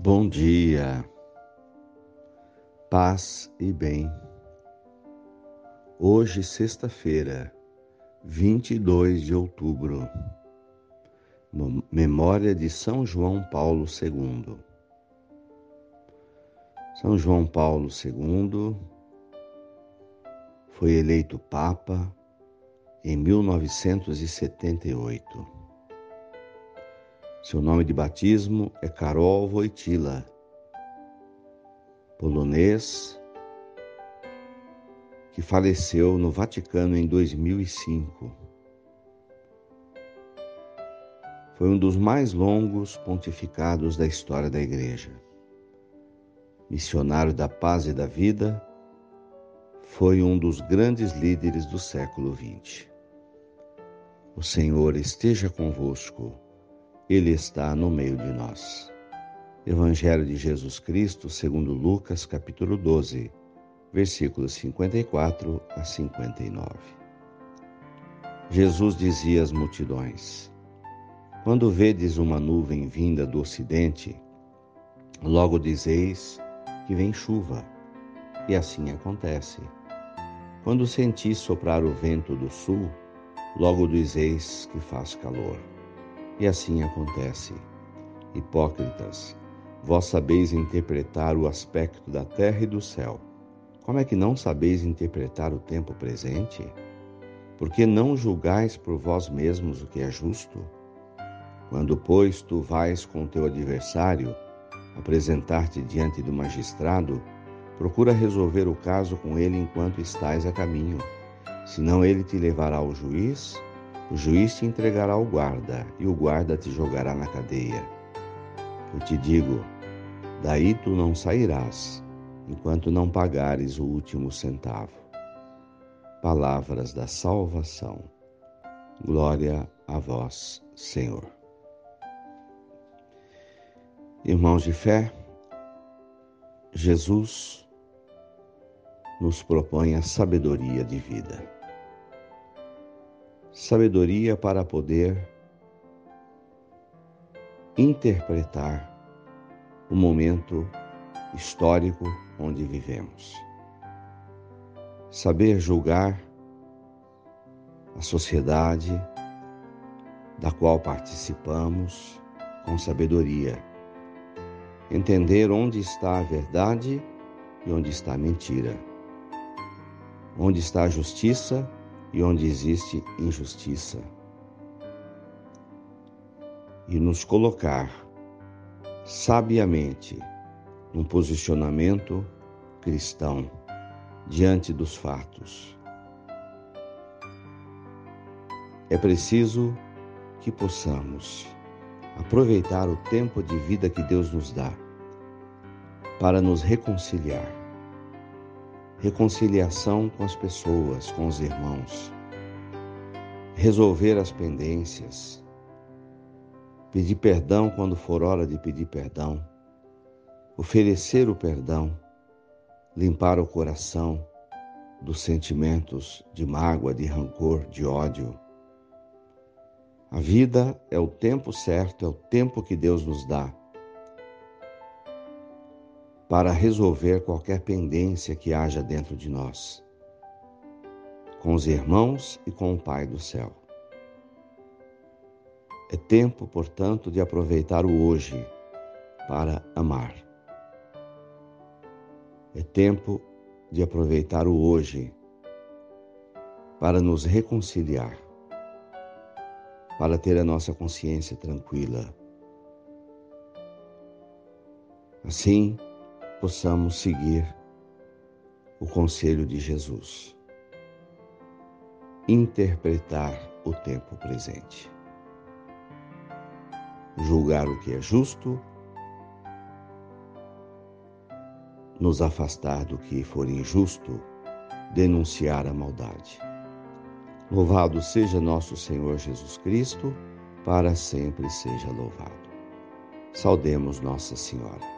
Bom dia, paz e bem. Hoje, sexta-feira, 22 de outubro, memória de São João Paulo II. São João Paulo II foi eleito Papa em 1978. Seu nome de batismo é Karol Wojtyla, polonês, que faleceu no Vaticano em 2005. Foi um dos mais longos pontificados da história da Igreja. Missionário da paz e da vida, foi um dos grandes líderes do século XX. O Senhor esteja convosco. Ele está no meio de nós. Evangelho de Jesus Cristo, segundo Lucas, capítulo 12, versículos 54 a 59. Jesus dizia às multidões: Quando vedes uma nuvem vinda do ocidente, logo dizeis que vem chuva, e assim acontece. Quando sentis soprar o vento do sul, logo dizeis que faz calor. E assim acontece. Hipócritas, vós sabeis interpretar o aspecto da terra e do céu. Como é que não sabeis interpretar o tempo presente? Porque não julgais por vós mesmos o que é justo? Quando, pois, tu vais com teu adversário apresentar-te diante do magistrado, procura resolver o caso com ele enquanto estás a caminho. Senão ele te levará ao juiz o juiz te entregará ao guarda, e o guarda te jogará na cadeia. Eu te digo: daí tu não sairás, enquanto não pagares o último centavo. Palavras da salvação. Glória a vós, Senhor. Irmãos de fé, Jesus nos propõe a sabedoria de vida sabedoria para poder interpretar o momento histórico onde vivemos. Saber julgar a sociedade da qual participamos com sabedoria. Entender onde está a verdade e onde está a mentira. Onde está a justiça e onde existe injustiça. E nos colocar sabiamente num posicionamento cristão diante dos fatos. É preciso que possamos aproveitar o tempo de vida que Deus nos dá para nos reconciliar reconciliação com as pessoas, com os irmãos, resolver as pendências, pedir perdão quando for hora de pedir perdão, oferecer o perdão, limpar o coração dos sentimentos de mágoa, de rancor, de ódio. A vida é o tempo certo, é o tempo que Deus nos dá para resolver qualquer pendência que haja dentro de nós, com os irmãos e com o Pai do céu. É tempo, portanto, de aproveitar o hoje para amar. É tempo de aproveitar o hoje para nos reconciliar, para ter a nossa consciência tranquila. Assim, possamos seguir o conselho de Jesus. Interpretar o tempo presente. Julgar o que é justo, nos afastar do que for injusto, denunciar a maldade. Louvado seja nosso Senhor Jesus Cristo, para sempre seja louvado. Saudemos Nossa Senhora.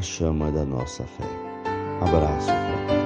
chama da nossa fé. Abraço fraterno.